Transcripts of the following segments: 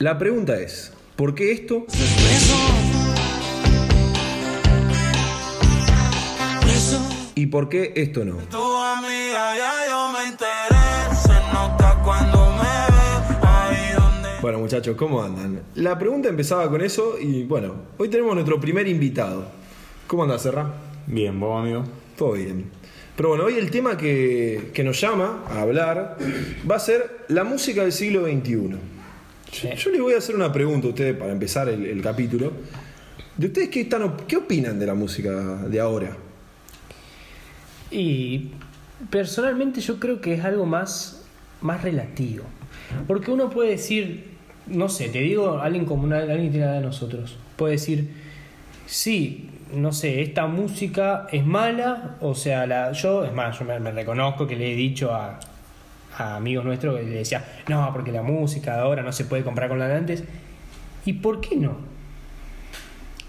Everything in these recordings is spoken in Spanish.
La pregunta es, ¿por qué esto? ¿Y por qué esto no? Bueno muchachos, ¿cómo andan? La pregunta empezaba con eso y bueno, hoy tenemos nuestro primer invitado. ¿Cómo anda, Serra? Bien, vos amigo. Todo bien. Pero bueno, hoy el tema que, que nos llama a hablar va a ser la música del siglo XXI. Yo les voy a hacer una pregunta a ustedes para empezar el, el capítulo. ¿De ustedes qué, están, qué opinan de la música de ahora? Y personalmente yo creo que es algo más, más relativo. Porque uno puede decir, no sé, te digo, alguien como una, alguien que tiene de nosotros, puede decir, sí, no sé, esta música es mala, o sea, la, yo, es más, yo me, me reconozco que le he dicho a, a amigos nuestros que le decía, no, porque la música ahora no se puede comprar con la de antes. ¿Y por qué no?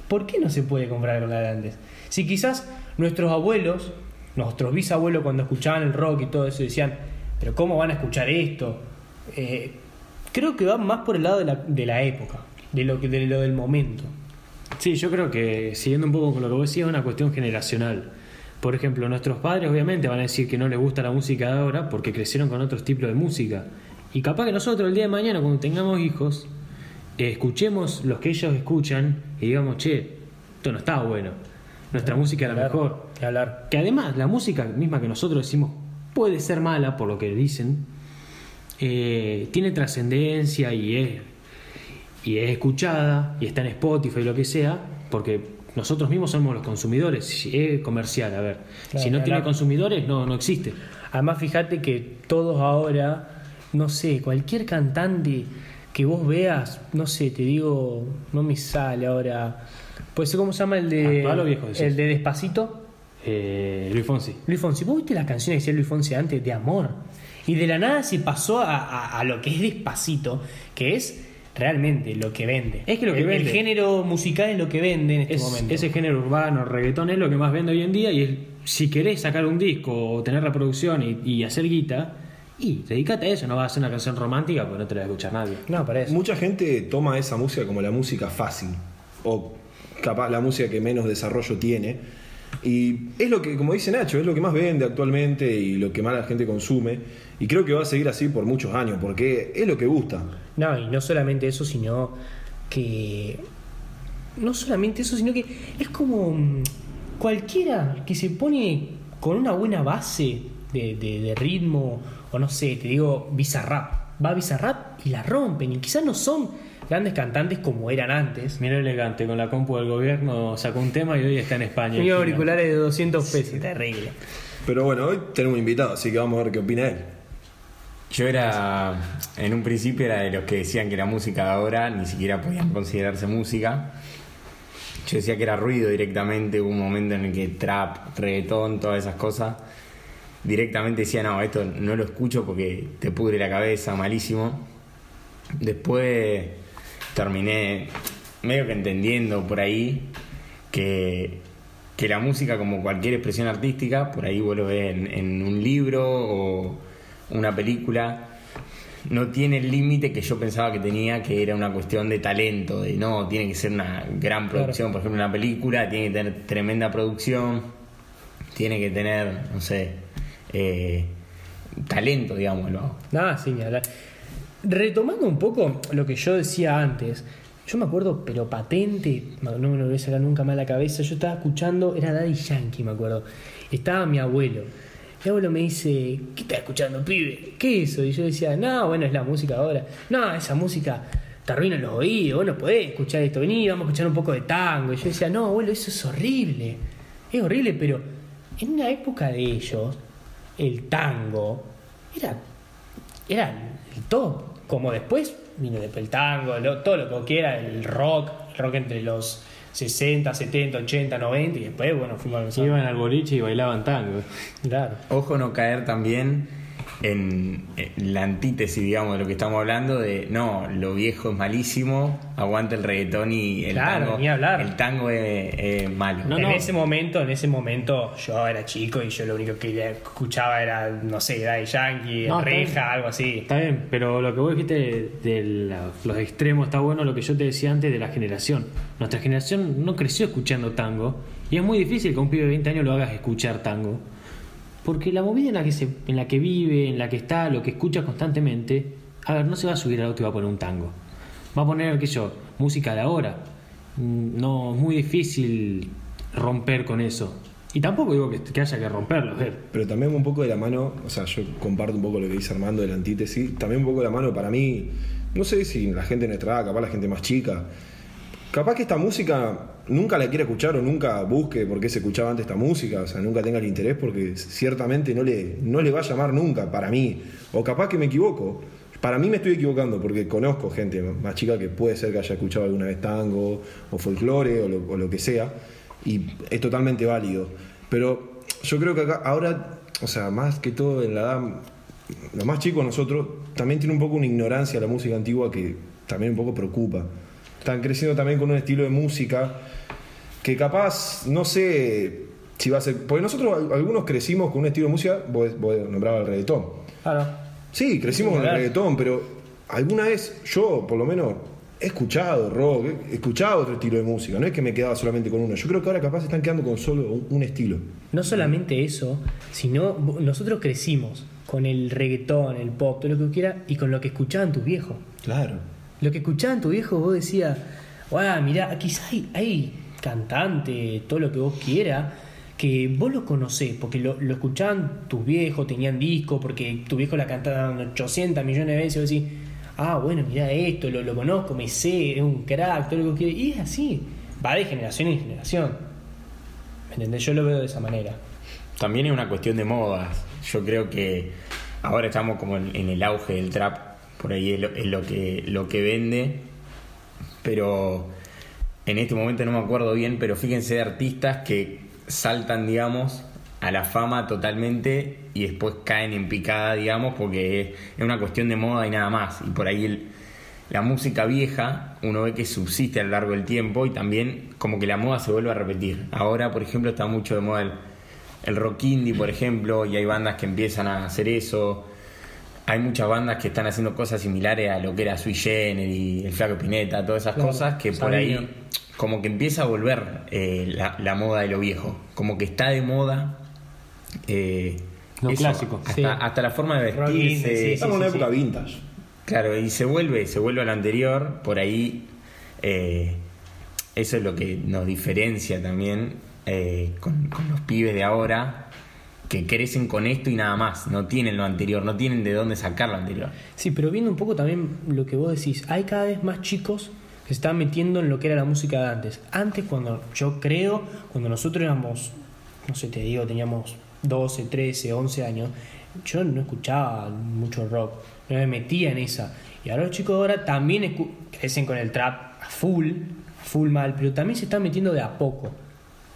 ¿Por qué no se puede comprar con la de antes? Si quizás nuestros abuelos, nuestros bisabuelos cuando escuchaban el rock y todo eso decían, pero ¿cómo van a escuchar esto? Eh, creo que va más por el lado de la, de la época, de lo, de lo del momento. Sí, yo creo que siguiendo un poco con lo que vos decías, es una cuestión generacional. Por ejemplo, nuestros padres obviamente van a decir que no les gusta la música de ahora porque crecieron con otros tipos de música. Y capaz que nosotros el día de mañana, cuando tengamos hijos, eh, escuchemos los que ellos escuchan y digamos, che, esto no está bueno. Nuestra música era Hablar, mejor. hablar. Que además la música misma que nosotros decimos puede ser mala por lo que dicen, eh, tiene trascendencia y es, y es escuchada y está en Spotify y lo que sea, porque nosotros mismos somos los consumidores. Si es comercial, a ver, Claro, si no tiene consumidores no, no existe. Además, fíjate que todos ahora, no sé, cualquier cantante que vos veas, no sé, te digo, no me sale ahora. Pues ¿cómo se llama el de. ¿Actual o viejo decís? El de Despacito. Eh, Luis Fonsi. Luis Fonsi, ¿vos viste las canciones que decía Luis Fonsi antes de amor? Y de la nada se pasó a, a- a lo que es Despacito, que es realmente lo que vende. Es que lo que el, el vende. género musical es lo que vende en este Es- momento. ese género urbano, reggaetón es lo que más vende hoy en día y es, si querés sacar un disco o tener reproducción y, y hacer guita, y dedícate a eso, no vas a hacer una canción romántica porque no te la va a escuchar nadie. No, para eso. Mucha gente toma esa música como la música fácil o capaz la música que menos desarrollo tiene. Y es lo que, como dice Nacho, es lo que más vende actualmente y lo que más la gente consume. Y creo que va a seguir así por muchos años, porque es lo que gusta. No, y no solamente eso, sino que. No solamente eso, sino que es como mm, cualquiera que se pone con una buena base de, de- ritmo, o no sé, te digo, Bizarrap. Va a Bizarrap y la rompen. Y quizás no son grandes cantantes como eran antes. Mira elegante, con la compu del gobierno sacó un tema y hoy está en España. Tenía auriculares de 200 pesos. Terrible. Pero bueno, hoy tenemos un invitado, así que vamos a ver qué opina él. Yo era, en un principio era de los que decían que la música de ahora ni siquiera podían considerarse música. Yo decía que era ruido directamente, hubo un momento en el que trap, reggaetón, todas esas cosas, directamente decía, no, esto no lo escucho porque te pudre la cabeza, malísimo. Después terminé medio que entendiendo por ahí que, que la música, como cualquier expresión artística, por ahí vos lo ves en, en un libro o una película, no tiene el límite que yo pensaba que tenía, que era una cuestión de talento, de no, tiene que ser una gran producción, por ejemplo, una película tiene que tener tremenda producción, tiene que tener, no sé, eh, talento, digámoslo. Nada, sí, ni hablar. Retomando un poco lo que yo decía antes, yo me acuerdo, pero patente, no me lo voy a sacar nunca más la cabeza, yo estaba escuchando, era Daddy Yankee, me acuerdo. Estaba mi abuelo. Mi abuelo me dice, ¿qué estás escuchando, pibe? ¿Qué es eso? Y yo decía, no, bueno, es la música ahora. No, esa música te arruina los oídos, vos no podés escuchar esto, vení, vamos a escuchar un poco de tango. Y yo decía, no, abuelo, eso es horrible. Es horrible, pero en una época de ellos, el tango era era el top. Como después vino después el tango, lo- todo lo que era el rock, el rock entre los 60, 70, 80, 90 y después, bueno, fuimos a los Iban al boliche y bailaban tango. Claro. Ojo no caer también en, en la antítesis, digamos, de lo que estamos hablando, de no, lo viejo es malísimo, aguanta el reggaetón y el Claro, tango. ni hablar. El tango es, es malo. No, en no. ese momento, en ese momento yo era chico y yo lo único que escuchaba era, no sé, Daddy Yankee, No, Reja, algo así. Está bien, pero lo que vos dijiste de, de la- los extremos está bueno lo que yo te decía antes de la generación. Nuestra generación no creció escuchando tango y es muy difícil que un pibe de 20 años lo hagas escuchar tango. Porque la movida en la que se, en la que vive, en la que está, lo que escucha constantemente, a ver, no se va a subir al auto y va a poner un tango. Va a poner, qué yo, música de ahora. Mm, No, es muy difícil romper con eso. Y tampoco digo que, que haya que romperlo, ver. Pero también un poco de la mano, o sea, yo comparto un poco lo que dice Armando de la antítesis, también un poco de la mano para mí, no sé si la gente de nuestra edad, capaz la gente más chica, capaz que esta música nunca la quiera escuchar o nunca busque por qué se escuchaba antes esta música, o sea, nunca tenga el interés porque ciertamente no le, no le va a llamar nunca para mí, o capaz que me equivoco. Para mí me estoy equivocando porque conozco gente más chica que puede ser que haya escuchado alguna vez tango o folclore o lo, que sea y es totalmente válido. Pero yo creo que acá, ahora, o sea, más que todo en la edad, los más chicos nosotros, también tiene un poco una ignorancia a la música antigua que también un poco preocupa. Están creciendo también con un estilo de música que capaz, no sé si va a ser. Porque nosotros al- algunos crecimos con un estilo de música, vos, vos nombrabas el reggaetón. Claro. Sí, crecimos con el reggaetón, pero alguna vez yo, por lo menos, he escuchado rock, he escuchado otro estilo de música. No es que me quedaba solamente con uno. Yo creo que ahora capaz están quedando con solo un, un estilo. No solamente eso, sino nosotros crecimos con el reggaetón, el pop, todo lo que quiera, y con lo que escuchaban tus viejos. Claro. Lo que escuchaban tus viejos, vos decías, wow, mirá, quizás hay, hay cantante, todo lo que vos quieras, que vos lo conocés, porque lo, lo escuchaban tus viejos, tenían disco, porque tu viejo la cantaban 800 millones de veces, y vos decís, ah, bueno, mirá esto, lo, lo conozco, me sé, es un crack, todo lo que quieras, y es así, va de generación en generación. ¿Me entendés? Yo lo veo de esa manera. También es una cuestión de modas. Yo creo que ahora estamos como en el auge del trap, por ahí es lo, es lo que, lo que vende, pero en este momento no me acuerdo bien, pero fíjense artistas que saltan, digamos, a la fama totalmente y después caen en picada, digamos, porque es, es una cuestión de moda y nada más. Y por ahí el- la música vieja, uno ve que subsiste a lo largo del tiempo y también como que la moda se vuelve a repetir. Ahora, por ejemplo, está mucho de moda el, el rock indie, por ejemplo, y hay bandas que empiezan a hacer eso. Hay muchas bandas que están haciendo cosas similares a lo que era Sui Generis, El Flaco Pineta, todas esas Claro, cosas que por ahí como que empieza a volver eh, la, la moda de lo viejo. Como que está de moda. eh, Lo clásico, Hasta, sí. hasta la forma de vestirse. sí, Estamos en una época vintage. Claro, y se vuelve, se vuelve a lo anterior, por ahí eh, eso es lo que nos diferencia también eh, con, con los pibes de ahora, que crecen con esto y nada más, no tienen lo anterior, no tienen de dónde sacar lo anterior. Sí, pero viendo un poco también lo que vos decís, hay cada vez más chicos que se están metiendo en lo que era la música de antes. Antes, cuando yo creo, cuando nosotros éramos, no sé, te digo, teníamos 12, 13, 11 años, yo no escuchaba mucho rock, no me metía en esa. Y ahora los chicos ahora también crecen con el trap a full, full mal, pero también se están metiendo de a poco.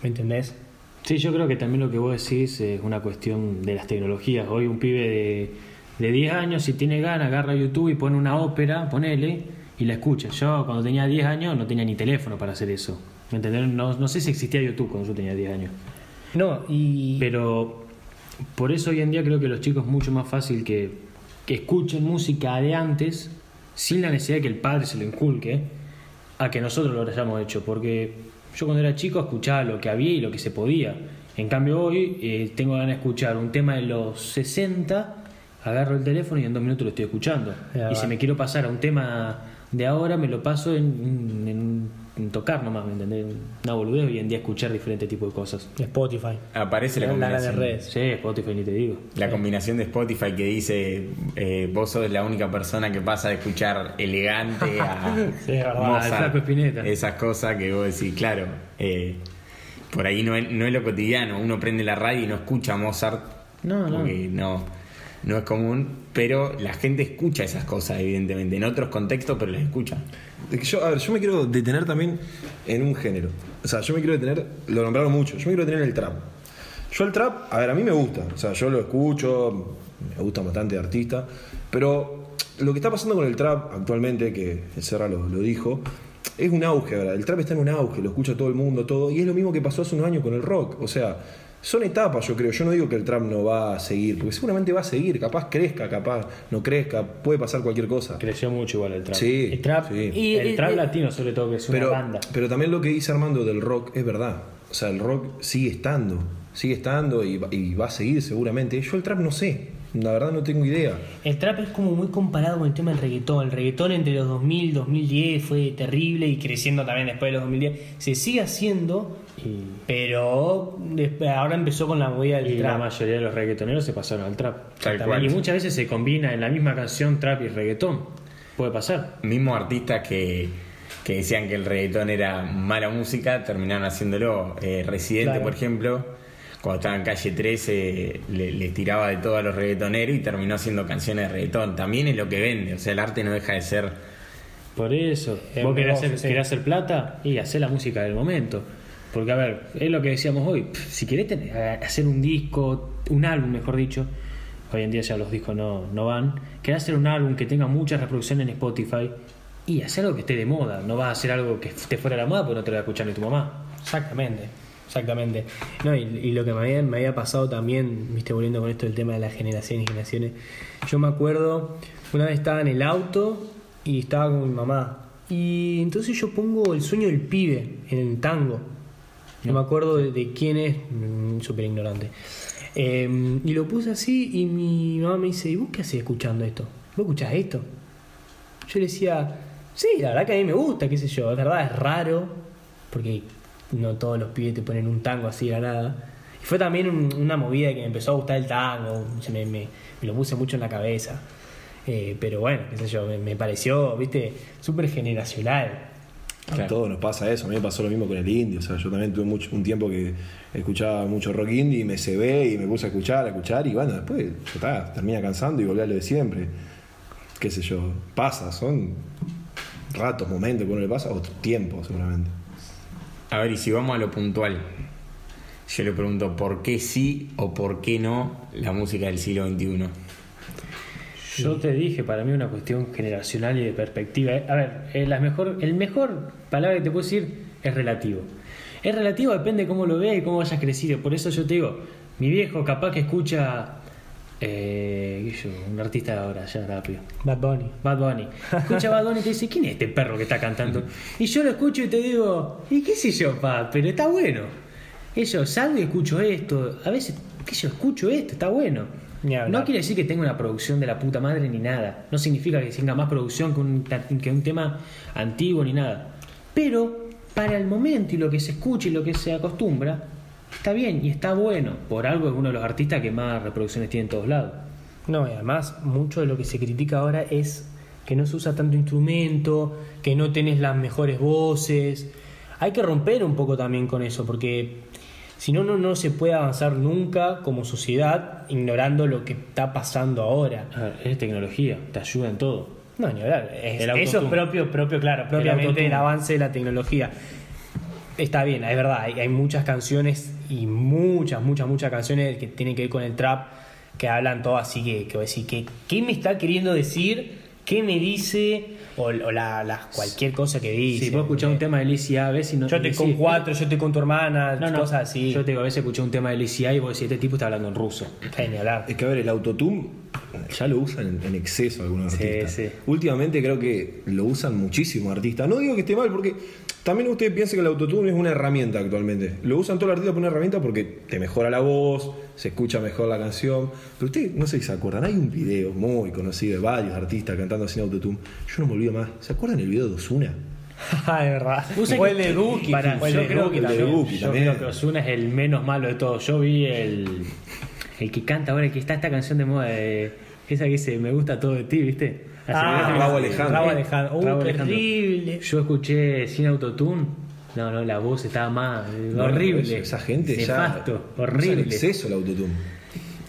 ¿Me entendés? Sí, yo creo que también lo que vos decís es una cuestión de las tecnologías. Hoy un pibe de, de 10 años, si tiene ganas, agarra YouTube y pone una ópera, ponele, y la escucha. Yo cuando tenía 10 años no tenía ni teléfono para hacer eso. ¿Me entendés? No, no sé si existía YouTube cuando yo tenía 10 años. No, y... Pero por eso hoy en día creo que los chicos es mucho más fácil que, que escuchen música de antes sin la necesidad de que el padre se lo inculque a que nosotros lo hayamos hecho. Porque yo cuando era chico escuchaba lo que había y lo que se podía. En cambio hoy eh, tengo ganas de escuchar un tema de los 60, agarro el teléfono y en dos minutos lo estoy escuchando. Ya y va. si me quiero pasar a un tema de ahora, me lo paso en, en- en tocar nomás, ¿me entendés? Una boludez hoy en día escuchar diferentes tipos de cosas. Spotify. Aparece la La- combinación. redes. Sí, Spotify ni te digo. La combinación de Spotify que dice eh, vos sos la única persona que pasa de escuchar elegante a Sí, Mozart, esas cosas que vos decís, claro, eh, por ahí no es, no es lo cotidiano, uno prende la radio y no escucha a Mozart No, no. porque no, no es común, pero la gente escucha esas cosas evidentemente, en otros contextos, pero las escucha. Yo, a ver, yo me quiero detener también en un género. O sea, yo me quiero detener, lo nombraron mucho, yo me quiero detener en el trap. Yo el trap, a ver, a mí me gusta, o sea, yo lo escucho, me gusta bastante de artista, pero lo que está pasando con el trap actualmente, que el Serra lo, lo dijo, es un auge, ¿verdad? El trap está en un auge, lo escucha todo el mundo, todo, y es lo mismo que pasó hace unos años con el rock, o sea, son etapas, yo creo. Yo no digo que el trap no va a seguir, porque seguramente va a seguir, capaz crezca, capaz no crezca, puede pasar cualquier cosa. Creció mucho igual el trap. Sí, El trap. sí. Y, el trap eh, latino sobre todo, que es una pero, banda. pero también lo que dice Armando del rock es verdad. O sea, el rock sigue estando, sigue estando y, va- y va a seguir seguramente. Yo el trap no sé, la verdad no tengo idea. El trap es como muy comparado con el tema del reggaetón. El reggaetón entre los 2000 y 2010 fue terrible y creciendo también después de los 2010. Se sigue haciendo, pero después- ahora empezó con la movida del Y la trap. mayoría de los reggaetoneros se pasaron al trap. Tal También. cual. Y muchas veces se combina en la misma canción trap y reggaetón. Puede pasar. Mismos artistas que, que decían que el reggaetón era mala música, terminaron haciéndolo. Eh, Residente, Claro. por ejemplo, cuando estaba en calle 13, le, le tiraba de todo a los reggaetoneros y terminó haciendo canciones de reggaetón. También es lo que vende, o sea, el arte no deja de ser. Por eso. Es ¿Vos querés hacer, sí. querés hacer plata? Y hacer la música del momento. Porque, a ver, es lo que decíamos hoy. Si querés ten- eh, hacer un disco, un álbum, mejor dicho, hoy en día ya los discos no, no van. Querés hacer un álbum que tenga muchas reproducciones en Spotify y hacer algo que esté de moda. No vas a hacer algo que esté fuera de la moda porque no te lo va a escuchar ni tu mamá. Exactamente, exactamente. No, y, y lo que me había, me había pasado también, viste, volviendo con esto del tema de las generaciones y generaciones. Yo me acuerdo, una vez estaba en el auto y estaba con mi mamá. Y entonces yo pongo el sueño del pibe en el tango. No me acuerdo de, quién es, mm, súper ignorante. Eh, y lo puse así y mi mamá me dice, ¿y vos qué haces escuchando esto? ¿Vos escuchás esto? Yo le decía, sí, la verdad que a mí me gusta, qué sé yo, es verdad, es raro, porque no todos los pibes te ponen un tango así de la nada. Fue también un- una movida que me empezó a gustar el tango, se me, me- me lo puse mucho en la cabeza. Eh, pero bueno, qué sé yo, me, me pareció, viste, súper generacional. A todos nos pasa eso, a mí me pasó lo mismo con el indie, o sea, yo también tuve mucho, un tiempo que escuchaba mucho rock indie y me cebé y me puse a escuchar, a escuchar y bueno, después ya está, termina cansando y volví a lo de siempre. Qué sé yo, pasa, son ratos, momentos que uno le pasa, o tiempo seguramente. A ver, y si vamos a lo puntual, yo le pregunto por qué sí o por qué no la música del siglo XXI. Yo te dije, para mí es una cuestión generacional y de perspectiva. A ver, eh, la mejor, el mejor palabra que te puedo decir es relativo. Es relativo, depende de cómo lo veas y cómo hayas crecido. Por eso yo te digo, mi viejo capaz que escucha, eh, un artista de ahora, ya rápido. Bad Bunny. Bad Bunny. Escucha Bad Bunny y te dice, ¿quién es este perro que está cantando? Y yo lo escucho y te digo, ¿y qué sé yo, pa? Pero está bueno. Eso, salgo y escucho esto. A veces, qué yo, escucho esto, está bueno. No quiere decir que tenga una producción de la puta madre ni nada. No significa que tenga más producción que un, que un tema antiguo ni nada. Pero para el momento y lo que se escucha y lo que se acostumbra, está bien y está bueno. Por algo es uno de los artistas que más reproducciones tiene en todos lados. No, y además mucho de lo que se critica ahora es que no se usa tanto instrumento, que no tenés las mejores voces. Hay que romper un poco también con eso, porque si no, no, no se puede avanzar nunca como sociedad ignorando lo que está pasando ahora. A ver, es tecnología, te ayuda en todo. No, ni hablar. Es- eso es propio, propio, claro, propiamente el avance de la tecnología. Está bien, es verdad, hay, hay muchas canciones y muchas, muchas, muchas canciones que tienen que ver con el trap que hablan todo así que, que ¿qué, ¿qué me está queriendo decir? ¿Qué me dice? O, o la, la- cualquier cosa que dice. Si vos escuchás un tema de Lizzy A, ves y no Yo te con cuatro, yo estoy con tu hermana, No, no, cosas así. Yo te digo, a veces escuché un tema de Lizzy A y vos decís, este tipo está hablando en ruso. Genial. Es que a ver, el autotune ya lo usan en, en exceso algunos Sí, artistas. sí. Últimamente creo que lo usan muchísimos artistas. No digo que esté mal, porque también ustedes piensan que el autotune es una herramienta actualmente. Lo usan todos los artistas por una herramienta porque te mejora la voz, se escucha mejor la canción. Pero ustedes, no sé si se acuerdan, hay un video muy conocido de varios artistas cantando sin autotune. Yo no me olvido más. ¿Se acuerdan el video de Osuna? Ah, es verdad. O el de Duki. El yo de creo Duki que de también. Duki Yo también. creo que Ozuna es el menos malo de todos. Yo vi el, el que canta ahora, el que está esta canción de moda, de, esa que dice Me gusta todo de ti, ¿viste? Hace Ah, rato que- Rabo Alejandro. Rabo Alejandro. Uh, Rabo Alejandro. terrible. Yo escuché sin autotune. No, no, la voz estaba más eh, horrible. Esa gente ya. Nefasto, horrible. exceso el autotune.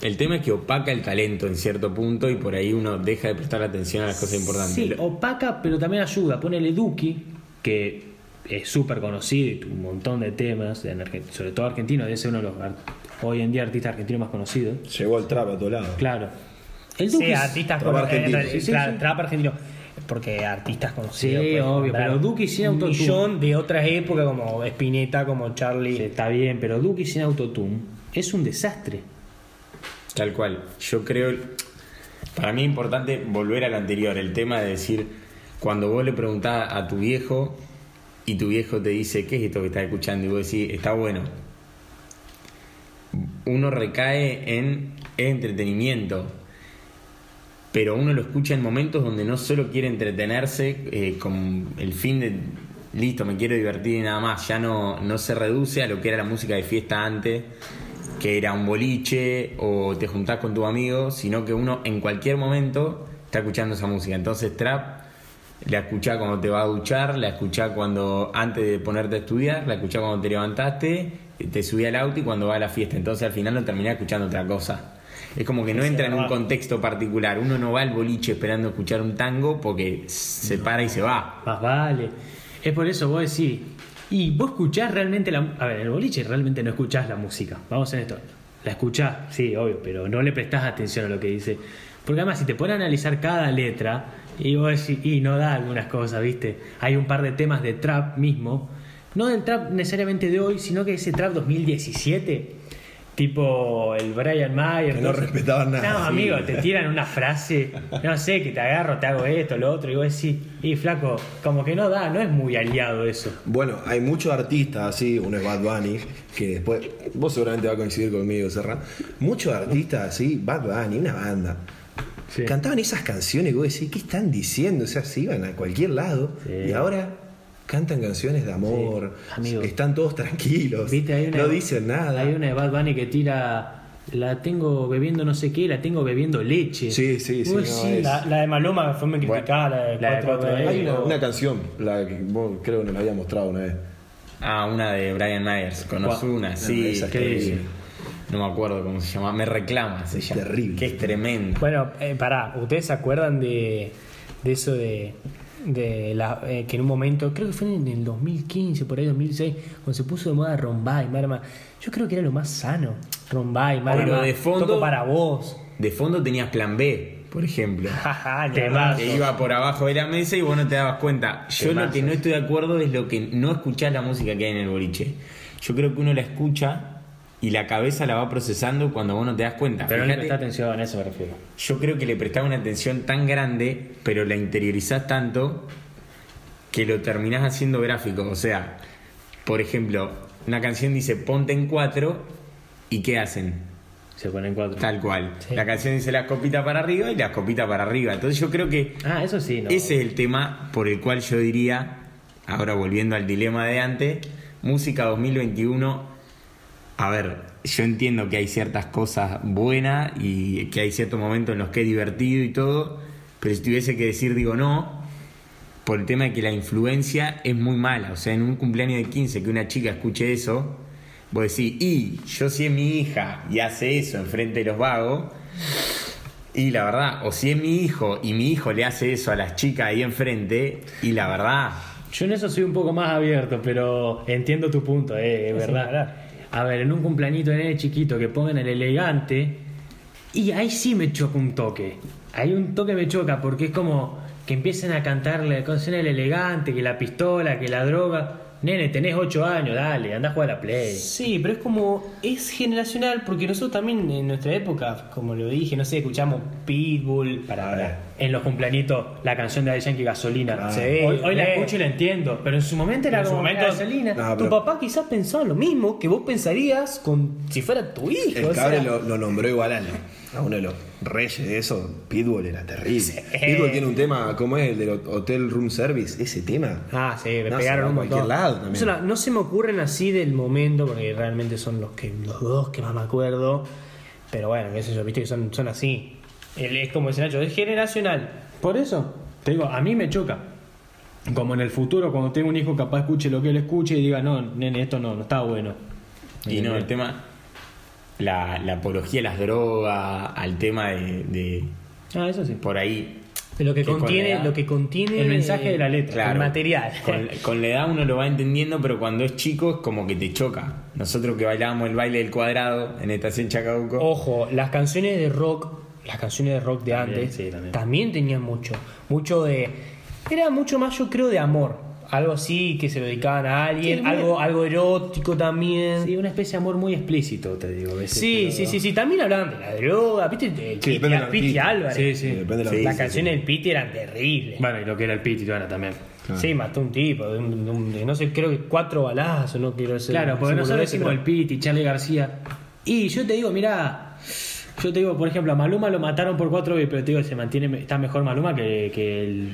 El tema es que opaca el talento en cierto punto y por ahí uno deja de prestar atención a las cosas importantes. Sí, opaca, pero también ayuda. Ponele Duki, que es súper conocido y tuvo un montón de temas, sobre todo argentino, debe ser uno de los hoy en día artista argentino más conocido. Llegó el trap a todos lados. Claro. El Sí, Duki artistas trap con- argentino. eh, Sí, sí, claro, sí. trap argentino. Porque artistas conocidos. Sí, puedes obvio, pero Duki sin Un autotune. millón de otras épocas como Spinetta, como Charlie. Sí, está bien, pero Duki sin autotune es un desastre. Tal cual. Yo creo, para mí es importante volver a lo anterior, el tema de decir, cuando vos le preguntás a tu viejo y tu viejo te dice, ¿qué es esto que estás escuchando? Y vos decís, está bueno. Uno recae en entretenimiento, pero uno lo escucha en momentos donde no solo quiere entretenerse eh, con el fin de, listo, me quiero divertir y nada más, ya no, no se reduce a lo que era la música de fiesta antes, que era un boliche o te juntás con tu amigo, sino que uno en cualquier momento está escuchando esa música. Entonces trap la escuchás cuando te va a duchar, la escuchás cuando antes de ponerte a estudiar, la escuchás cuando te levantaste, te subí al auto y cuando va a la fiesta. Entonces al final no terminás escuchando otra cosa. Es como que no entra en un contexto particular. Uno no va al boliche esperando escuchar un tango porque se para y se va. Más vale. Es por eso vos decís. Y vos escuchás realmente la. A ver, en el boliche realmente no escuchás la música. Vamos en esto. La escuchás, sí, obvio, pero no le prestás atención a lo que dice. Porque además, si te pones a analizar cada letra, y vos decís, y no da algunas cosas, ¿viste? Hay un par de temas de trap mismo. No del trap necesariamente de hoy, sino que ese trap 2017. Tipo el Brian Mayer. Que no respetaban nada, No, sí. amigo, te tiran una frase, no sé, que te agarro, te hago esto, lo otro, y vos decís, y flaco, como que no da, no es muy aliado eso. Bueno, hay muchos artistas así, uno es Bad Bunny, que después, vos seguramente vas a coincidir conmigo, Serra. Muchos artistas así, Bad Bunny, una banda. Sí. Cantaban esas canciones y vos decís, ¿qué están diciendo? O sea, se iban a cualquier lado Sí. y ahora cantan canciones de amor, Sí, amigo. están todos tranquilos, ¿Viste? Hay una, no dicen nada. Hay una de Bad Bunny que tira, la tengo bebiendo no sé qué, la tengo bebiendo leche. Sí, sí, sí, no, es- La, la de Maloma fue muy criticada, la de la de Cuatro Cuatro de Hay una, una canción, la que vos creo que nos la había mostrado una vez. Ah, una de Brian Myers, con. Ozuna, sí. esa es que- terrible. No me acuerdo cómo se llama. Me reclama, se llama. terrible. Que es tremendo. Bueno, eh, pará, ¿ustedes se acuerdan de, de eso de, de la, eh, que en un momento, creo que fue en el 2015, por ahí 2016, cuando se puso de moda Rombay, Marama? Yo creo que era lo más sano. Rombay, Marama, Pero de fondo- toco para vos. De fondo tenías plan B, por ejemplo. Temazo. Que iba por abajo de la mesa y vos no te dabas cuenta. Yo lo que no estoy de acuerdo es lo que no escuchás la música que hay en el boliche. Yo creo que uno la escucha y la cabeza la va procesando cuando vos no te das cuenta. Pero no le presta atención, a eso me refiero. yo creo que le prestaba una atención tan grande, pero la interiorizás tanto que lo terminás haciendo gráfico. O sea, por ejemplo, una canción dice ponte en cuatro y ¿qué hacen? Se ponen cuatro. Tal cual. La canción dice las copitas para arriba y las copitas para arriba. Entonces yo creo que Ah, eso sí, no. ese es el tema por el cual yo diría, ahora volviendo al dilema de antes, música 2021, a ver, yo entiendo que hay ciertas cosas buenas y que hay ciertos momentos en los que es divertido y todo, pero si tuviese que decir, digo no, por el tema de que la influencia es muy mala. O sea, en un cumpleaños de 15 que una chica escuche eso, vos decís, y yo si es mi hija y hace eso enfrente de los vagos, y la verdad, o si es mi hijo y mi hijo le hace eso a las chicas ahí enfrente, y la verdad, Yo en eso soy un poco más abierto, pero entiendo tu punto, eh, es verdad. A ver, en un cumpleañito de nene chiquito que pongan el elegante, y ahí sí me choca un toque. Ahí un toque me choca porque es como que empiecen a cantarle canción el elegante, que la pistola, que la droga. Nene, tenés 8 años, dale, anda a jugar a la Play. Sí, pero es como, es generacional, porque nosotros también en nuestra época, como lo dije, no sé, escuchamos Pitbull, Para ahora. En los cumpleañitos, la canción de Daddy Yankee Gasolina. Sí, hoy, hoy la eh. escucho y la entiendo, pero en su momento era En su como momento- Gasolina. No, tu papá quizás pensaba lo mismo que vos pensarías con si fuera tu hijo. El o cabre sea, lo, lo nombró igual a, a uno de los reyes de eso. Pitbull era terrible. Pitbull tiene un tema, ¿cómo es? El del Hotel Room Service. Ese tema. Ah, sí, me No, pegaron un montón. lado también. No se me ocurren así del momento, porque realmente son los que los dos que más me acuerdo. Pero bueno, qué sé yo, viste que son, son así. El- es como dice Nacho, es generacional. Por eso, te digo, a mí me choca. Como en el futuro, cuando tengo un hijo, capaz escuche lo que él escuche y diga, no, nene, esto no, no está bueno. y no, el tema, la, la apología a las drogas, al tema de, de Ah, eso sí. por ahí, Lo que, Que con contiene, edad- lo que contiene El mensaje de la letra. Claro. el material. Con, con la edad uno lo va entendiendo, pero cuando es chico es como que te choca. Nosotros que bailábamos el baile del cuadrado en Estación Chacabuco. Ojo, las canciones de rock, las canciones de rock de También, antes, sí, también. también. tenían mucho, mucho de, era mucho más yo creo de amor, algo así que se lo dedicaban a alguien, Sí, algo, algo erótico también. Sí, una especie de amor muy explícito, te digo. a veces, Sí, sí, sí, sí, también hablaban de la droga, viste, de Sí, Piti, depende del Piti. Álvarez. Sí, sí. Depende de la Sí, Las sí, canciones del Piti eran terribles. Bueno, y lo que era el Piti, bueno, también. Sí, mató un tipo, de, un- de un- de no sé, creo que cuatro balazos, no quiero ser. Claro, porque nosotros decimos pero- el Piti, Charlie García. Y yo te digo, mira, yo te digo, por ejemplo, a Maluma lo mataron por cuatro veces, pero te digo, se mantiene, está mejor Maluma que, que el,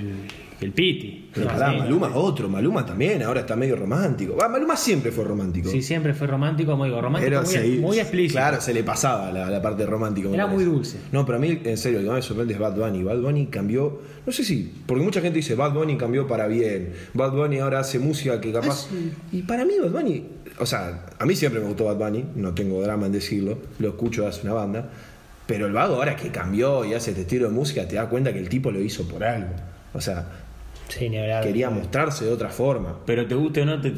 que el Piti. Pero No, pará, sí. Maluma es otro, Maluma también, ahora está medio romántico. Maluma siempre fue romántico. Sí, siempre fue romántico, como digo, romántico Pero muy, se- muy explícito. Claro, se le pasaba la, la parte romántica. Era muy dulce. No, pero a mí, en serio, lo que más me sorprende es Bad Bunny. Bad Bunny cambió, no sé si, porque mucha gente dice Bad Bunny cambió para bien. Bad Bunny ahora hace música que capaz. Y para mí, Bad Bunny, o sea, a mí siempre me gustó Bad Bunny, no tengo drama en decirlo, lo escucho hace una banda. Pero el vago ahora que cambió y hace este estilo de música, te das cuenta que el tipo lo hizo por algo. O sea, Sí, ni hablar. quería mostrarse de otra forma. Pero te guste o no, te,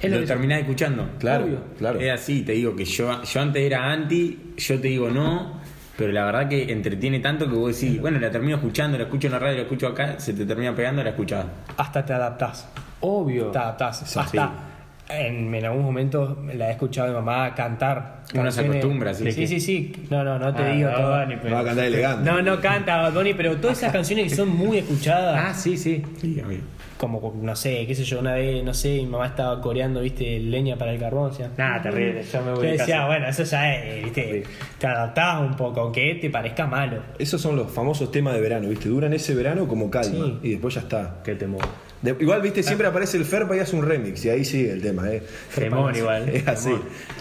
Es lo lo terminás escuchando. Claro, Obvio. claro. Es así, te digo que yo, yo antes era anti, yo te digo no, pero la verdad que entretiene tanto que vos decís, bueno, la termino escuchando, la escucho en la radio, la escucho acá, se te termina pegando, la escuchás. Hasta te adaptás. Obvio. Te adaptás. Sí. En, en algún momento la he escuchado a mi mamá cantar. Uno se acostumbra, sí, Sí, sí. sí, sí. No, no, no te Ah, digo no, todo. Bunny, pero- Va a cantar elegante. No, no canta Bad Bunny, pero todas esas canciones que son muy escuchadas. Ah, sí, sí. Sí, amigo. Como, no sé, qué sé yo, una vez, no sé, mi mamá estaba coreando, viste, leña para el carbón, o sea. Nada, terrible. Yo me Yo voy a decía, casa. bueno, eso ya es, viste, te adaptás un poco, aunque te parezca malo. Esos son los famosos temas de verano, ¿viste? Duran ese verano como calma Sí. y después ya está. Qué temor. De- igual, ¿viste? Siempre aparece el Ferpa y hace un remix y ahí sigue el tema, ¿eh? Temor igual. Es así.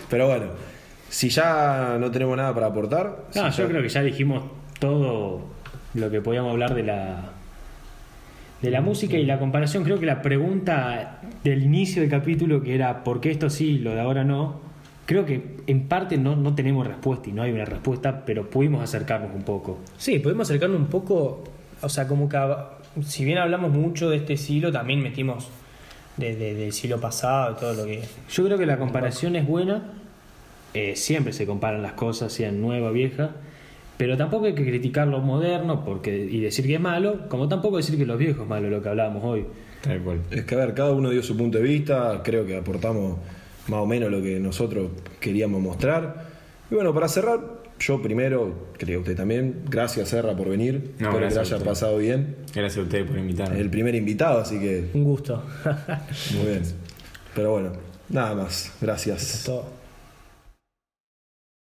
Pero bueno, si ya no tenemos nada para aportar. No, si yo ya- creo que ya dijimos todo lo que podíamos hablar de la de la música y la comparación. Creo que la pregunta del inicio del capítulo, que era ¿por qué esto sí, lo de ahora no? Creo que en parte no, no tenemos respuesta y no hay una respuesta, pero pudimos acercarnos un poco. Sí, podemos acercarnos un poco, o sea, como que si bien hablamos mucho de este siglo, también metimos de- de- del siglo pasado, todo lo que... Yo creo que la comparación es buena. eh, siempre se comparan las cosas, sean nueva, vieja. Pero tampoco hay que criticar lo moderno porque, y decir que es malo, como tampoco decir que los viejos es malo, lo que hablábamos hoy. Tal cual. Es que a ver, cada uno dio su punto de vista, creo que aportamos más o menos lo que nosotros queríamos mostrar. Y bueno, para cerrar, yo primero, creo que usted también, gracias Serra por venir, No, espero que gracias le a haya usted. pasado bien. Gracias a ustedes por invitarme. El primer invitado, así que Un gusto. muy bien. Pero bueno, nada más, gracias. Todo.